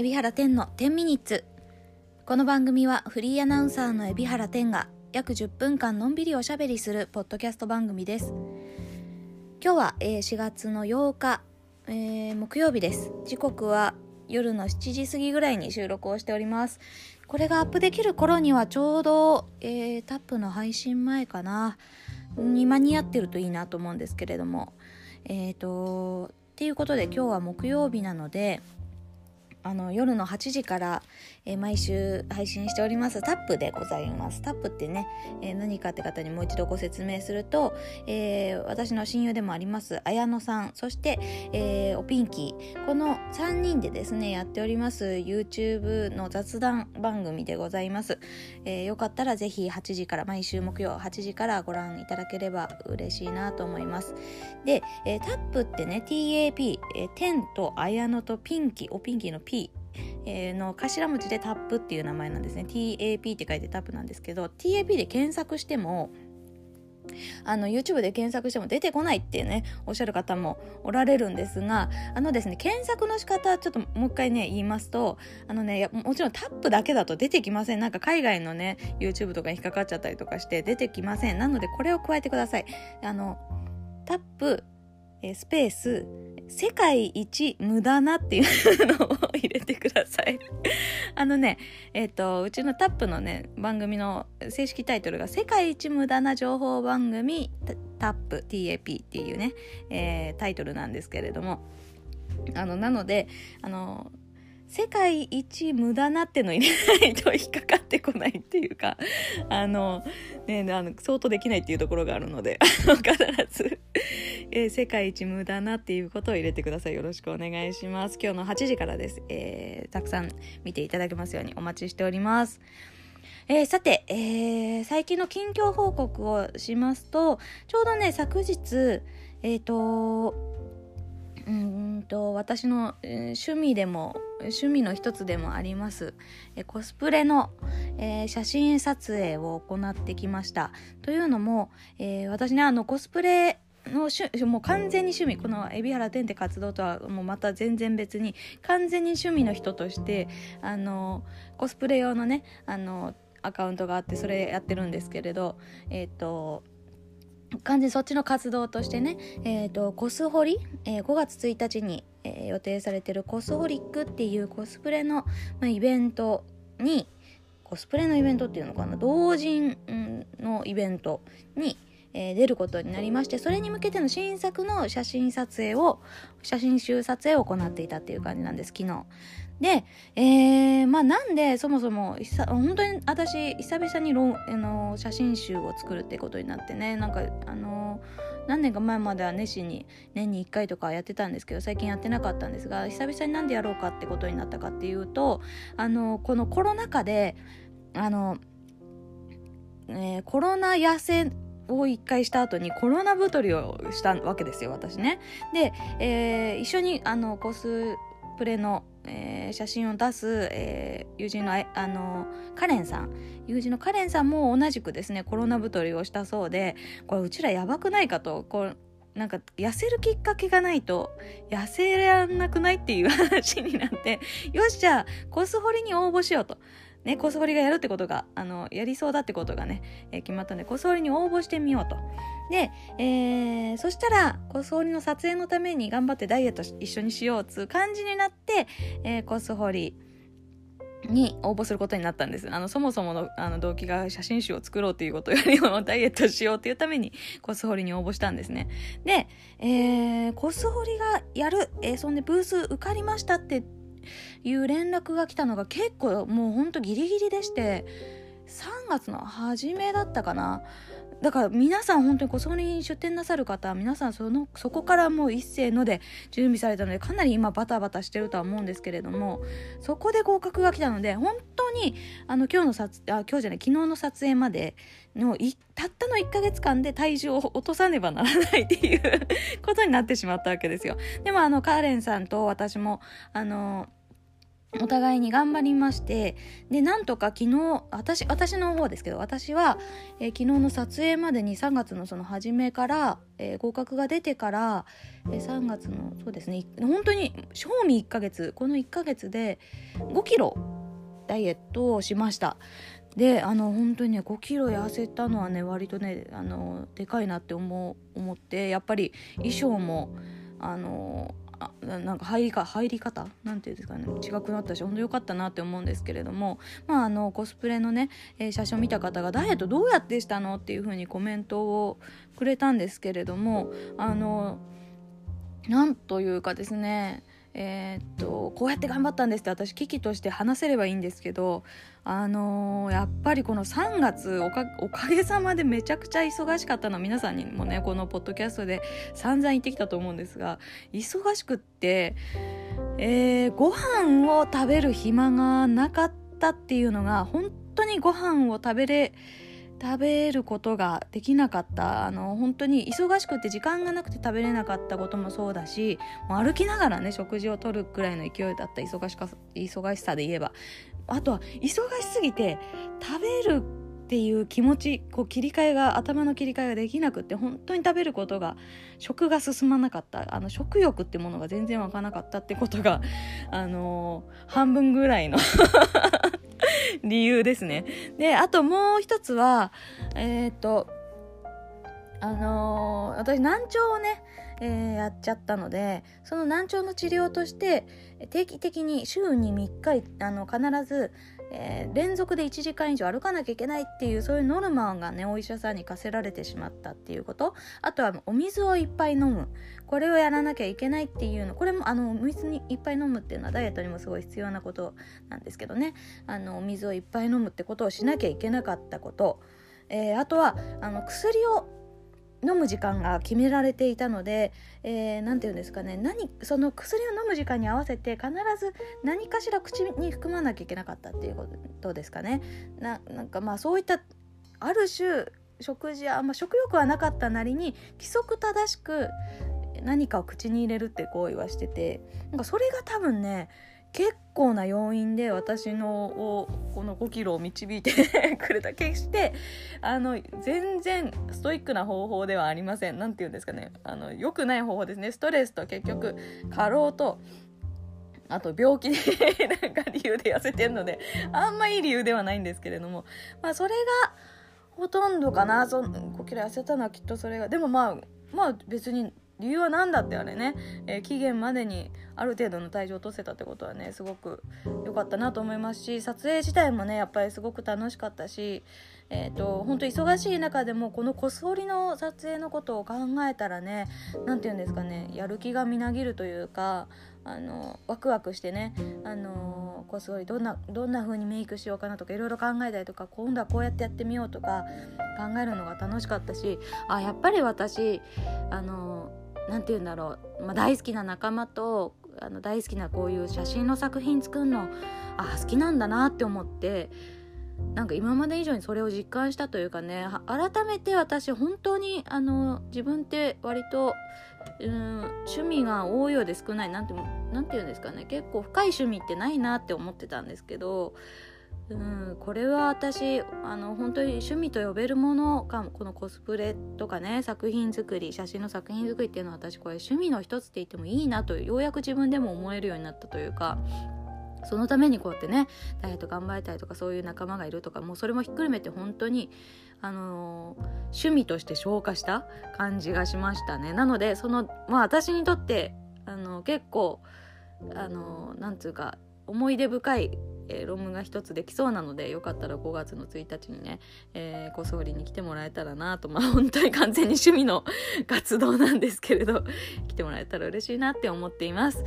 海老原天の10ミニッツ。この番組はフリーアナウンサーの海老原天が約10分間のんびりおしゃべりするポッドキャスト番組です。今日は、え4月の8日、えー木曜日です。時刻は夜の7時過ぎぐらいに収録をしております。これがアップできる頃にはちょうど、えータップの配信前かな。に間に合ってるといいなと思うんですけれども。えっ、とっていうことで今日は木曜日なのであの夜の8時から、えー毎週配信しております。タップでございます。タップってね、えー何かって方にもう一度ご説明すると、えー私の親友でもあります綾乃さん。そして、えおピンキー。この3人でですねやっております YouTube の雑談番組でございます、えよかったらぜひ8時から毎週木曜8時からご覧いただければ嬉しいなと思います。で、えタップってね TAP、えー、テンと綾乃とピンキー。おピンキーの P えーの頭文字でタップっていう名前なんですね。TAP って書いてタップなんですけど TAP で検索してもあの YouTube で検索しても出てこないってねおっしゃる方もおられるんですがあのですね検索の仕方ちょっともう一回ね言いますとあのねもちろんタップだけだと出てきません。なんか海外のね YouTube とかに引っかかっちゃったりとかして出てきません。なのでこれを加えてください。あのタップえスペース世界一無駄なっていうのを入れてください。あのね、えっ、と、うちのタップのね、番組の正式タイトルが世界一無駄な情報番組タタップ TAP っていうね、えータイトルなんですけれども、あの、なので、あの、世界一無駄なっての入れないと引っかかってこないっていうか、あの、ね、あの相当できないっていうところがあるので、あの必ず、えー世界一無駄なっていうことを入れてください。よろしくお願いします。今日の8時からです。えーたくさん見ていただけますようにお待ちしております。えーさて、えー最近の近況報告をしますと、ちょうどね、昨日、えっ、と、うんと私の、えー趣味でも趣味の一つでもあります、えーコスプレの、えー写真撮影を行ってきましたというのも、えー私ねあのコスプレの趣もう完全に趣味この海老原天って活動とはもうまた全然別に完全に趣味の人としてあのコスプレ用のねあのアカウントがあってそれやってるんですけれどえっ、と完全にそっちの活動としてね、えー、とコスホリ、えー5月1日に、えー予定されてるコスホリックっていうコスプレの、まあ、イベントにコスプレのイベントっていうのかな同人のイベントに、えー出ることになりましてそれに向けての新作の写真撮影を写真集撮影を行っていたっていう感じなんです昨日。で、えーまあなんでそもそも本当に私久々にロンあの写真集を作るってことになってねなんかあの何年か前までは熱心に年に1回とかやってたんですけど最近やってなかったんですが久々になんでやろうかってことになったかっていうとあのこのコロナ禍であの、えーコロナ痩せを一回した後にコロナ太りをしたわけですよ私ね。で、えー一緒にあのコスプレの、えー写真を出す、えー友人のあのカレンさん友人のカレンさんも同じくですねコロナ太りをしたそうでこれうちらやばくないかとこうなんか痩せるきっかけがないと痩せらんなくないっていう話になってよしじゃあコスホリに応募しようと。ね、コスホリがやるってことがあのやりそうだってことがね、えー決まったんでコスホリに応募してみようと。で、えーそしたらコスホリの撮影のために頑張ってダイエット一緒にしようっつう感じになって、えーコスホリに応募することになったんですあのそもそものあの動機が写真集を作ろうということよりも ダイエットしようっていうためにコスホリに応募したんですねで、えーコスホリがやる、えーそんでブース受かりましたっていう連絡が来たのが結構もうほんとギリギリでして3月の初めだったかな。だから皆さん本当にコスホリに出店なさる方皆さんそのそこからもう一斉ので準備されたのでかなり今バタバタしてるとは思うんですけれどもそこで合格が来たので本当にあの今日の撮あ今日じゃない昨日の撮影までのいたったの1ヶ月間で体重を落とさねばならないっていうことになってしまったわけですよ。でもあのカーレンさんと私もあのお互いに頑張りましてでなんとか昨日私私の方ですけど私は、えー、昨日の撮影までに3月のその初めから、えー、合格が出てから、えー、3月のそうですね本当に賞味1ヶ月この1ヶ月で5キロダイエットをしました。であの本当にね5キロ痩せたのはね割とねあのでかいなって思思ってやっぱり衣装もあのあなんか入りか入り方？なんていうんですかね。違くなったし本当良かったなって思うんですけれども。まああのコスプレのね、えー、写真を見た方がダイエットどうやってしたの？っていう風にコメントをくれたんですけれども。あのなんというかですね。えー、っとこうやって頑張ったんですって私危機として話せればいいんですけどあのー、やっぱりこの3月おかげさまでめちゃくちゃ忙しかったの皆さんにもねこのポッドキャストで散々言ってきたと思うんですが忙しくって、えー、ご飯を食べる暇がなかったっていうのが本当にご飯を食べれ食べることができなかった。あの本当に忙しくて時間がなくて食べれなかったこともそうだしもう歩きながらね食事をとるくらいの勢いだった。忙しか忙しさで言えば。あとは忙しすぎて食べるっていう気持ちこう切り替えが頭の切り替えができなくって本当に食べることが食が進まなかった。あの食欲ってものが全然湧かなかったってことがあのー、半分ぐらいの 理由ですね。で、あともう一つは、えー、っと、あのー、私難聴をね、えー、やっちゃったのでその難聴の治療として定期的に週に3日あの必ずえー、連続で1時間以上歩かなきゃいけないっていうそういうノルマがねお医者さんに課せられてしまったっていうこと。あとはお水をいっぱい飲む。これをやらなきゃいけないっていうの。これもあの水にいっぱい飲むっていうのはダイエットにもすごい必要なことなんですけどね。あのお水をいっぱい飲むってことをしなきゃいけなかったこと、えー、あとはあの薬を飲む時間が決められていたので何、えー、て言うんですかね何その薬を飲む時間に合わせて必ず何かしら口に含まなきゃいけなかったっていうことですかね。ななんかまあそういったある種食事は、まあ、食欲はなかったなりに規則正しく何かを口に入れるって行為はしててなんかそれが多分ね結構な要因で私のをこの5キロを導いてくれた決してあの全然ストイックな方法ではありません。何て言うんですかね。あの良くない方法ですね。ストレスと結局過労とあと病気 なんか理由で痩せてるのであんまいい理由ではないんですけれども。まあそれがほとんどかな。そ5キロ痩せたのはきっとそれが。でもまあまあ別に理由は何だってあれね、えー、期限までにある程度の体重を落とせたってことはねすごく良かったなと思いますし撮影自体もねやっぱりすごく楽しかったしえーと、本当忙しい中でもこのこそりの撮影のことを考えたらね何て言うんですかねやる気がみなぎるというかあのワクワクしてねあのこそりどんなどんな風にメイクしようかなとかいろいろ考えたりとか今度はこうやってやってみようとか考えるのが楽しかったしあやっぱり私あの何て言うんだろう、まあ、大好きな仲間とあの大好きなこういう写真の作品作るのあ好きなんだなって思ってなんか今まで以上にそれを実感したというかね改めて私本当にあの自分って割とうん趣味が多いようで少ないなんてなんて言うんですかね結構深い趣味ってないなって思ってたんですけどうんこれは私あの本当に趣味と呼べるものかこのコスプレとかね作品作り写真の作品作りっていうのは私これ趣味の一つって言ってもいいなとようやく自分でも思えるようになったというかそのためにこうやってねダイエット頑張りたいとかそういう仲間がいるとかもうそれもひっくるめて本当にあのー、趣味として消化した感じがしましたね。なのでそのまあ私にとってあの結構あのー、なんつうか思い出深いえー、論文が一つできそうなのでよかったら5月の1日にね、えー、ご総理に来てもらえたらなとまあ本当に完全に趣味の活動なんですけれど来てもらえたら嬉しいなって思っています。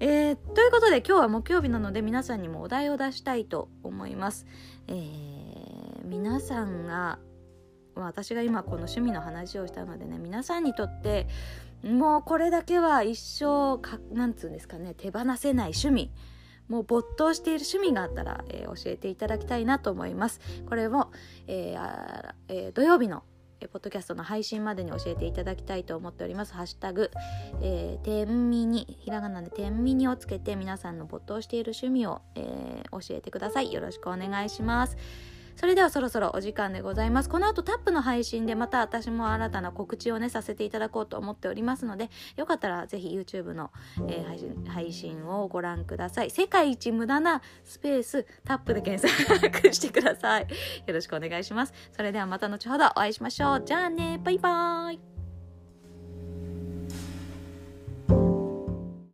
えー、ということで今日は木曜日なので皆さんにもお題を出したいと思います。えー、皆さんが、まあ、私が今この趣味の話をしたのでね皆さんにとってもうこれだけは一生かなんつうんですかね手放せない趣味もう没頭している趣味があったら、えー、教えていただきたいなと思います。これも、えーえー、土曜日のポッドキャストの配信までに教えていただきたいと思っております。ハッシュタグ、えー、てんみにひらがなでてんみにをつけて皆さんの没頭している趣味を、えー、教えてください。よろしくお願いします。それではそろそろお時間でございます。この後タップの配信でまた私も新たな告知をね、させていただこうと思っておりますので、よかったらぜひ YouTube の、えー、配信配信をご覧ください。世界一無駄なスペースタップで検索してください。よろしくお願いします。それではまた後ほどお会いしましょう。じゃあね、バイバーイ。